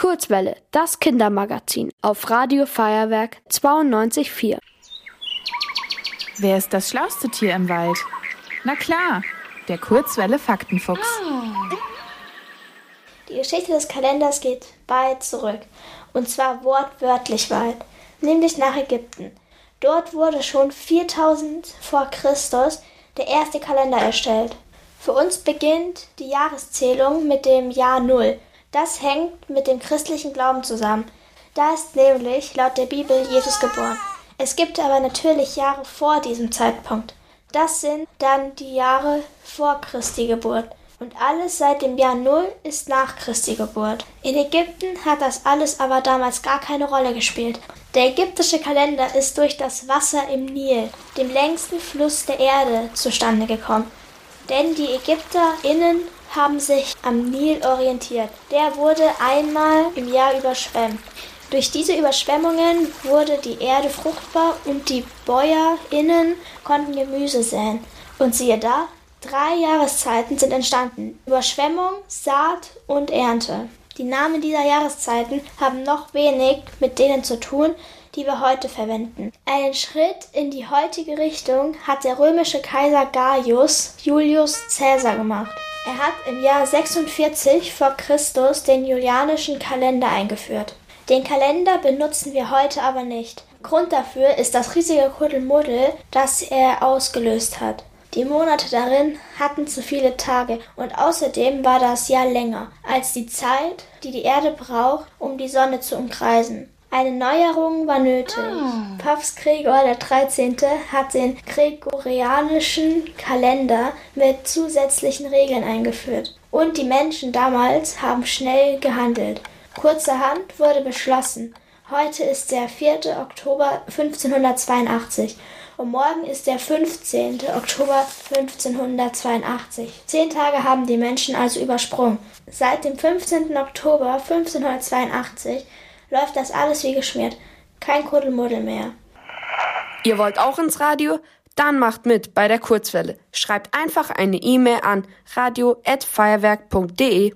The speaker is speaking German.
Kurzwelle, das Kindermagazin auf Radio Feuerwerk 92.4. Wer ist das schlauste Tier im Wald? Na klar, der Kurzwelle Faktenfuchs. Die Geschichte des Kalenders geht weit zurück, und zwar wortwörtlich weit, nämlich nach Ägypten. Dort wurde schon 4000 vor Christus der erste Kalender erstellt. Für uns beginnt die Jahreszählung mit dem Jahr Null, das hängt mit dem christlichen Glauben zusammen. Da ist nämlich laut der Bibel Jesus geboren. Es gibt aber natürlich Jahre vor diesem Zeitpunkt. Das sind dann die Jahre vor Christi Geburt. Und alles seit dem Jahr Null ist nach Christi Geburt. In Ägypten hat das alles aber damals gar keine Rolle gespielt. Der ägyptische Kalender ist durch das Wasser im Nil, dem längsten Fluss der Erde, zustande gekommen. Denn die ÄgypterInnen haben sich am Nil orientiert. Der wurde einmal im Jahr überschwemmt. Durch diese Überschwemmungen wurde die Erde fruchtbar und die BäuerInnen konnten Gemüse säen. Und siehe da, drei Jahreszeiten sind entstanden. Überschwemmung, Saat und Ernte. Die Namen dieser Jahreszeiten haben noch wenig mit denen zu tun, die wir heute verwenden. Einen Schritt in die heutige Richtung hat der römische Kaiser Gaius Julius Caesar gemacht. Er hat im Jahr 46 vor Christus den julianischen Kalender eingeführt. Den Kalender benutzen wir heute aber nicht. Grund dafür ist das riesige Kuddelmuddel, das er ausgelöst hat. Die Monate darin hatten zu viele Tage und außerdem war das Jahr länger als die Zeit, die die Erde braucht, um die Sonne zu umkreisen. Eine Neuerung war nötig. Ah. Papst Gregor XIII. hat den gregorianischen Kalender mit zusätzlichen Regeln eingeführt. Und die Menschen damals haben schnell gehandelt. Kurzerhand wurde beschlossen, heute ist der 4. Oktober 1582 und morgen ist der 15. Oktober 1582. Zehn Tage haben die Menschen also übersprungen. Seit dem 15. Oktober 1582 läuft das alles wie geschmiert. Kein Kuddelmuddel mehr. Ihr wollt auch ins Radio? Dann macht mit bei der Kurzwelle. Schreibt einfach eine E-Mail an radio@feuerwerk.de.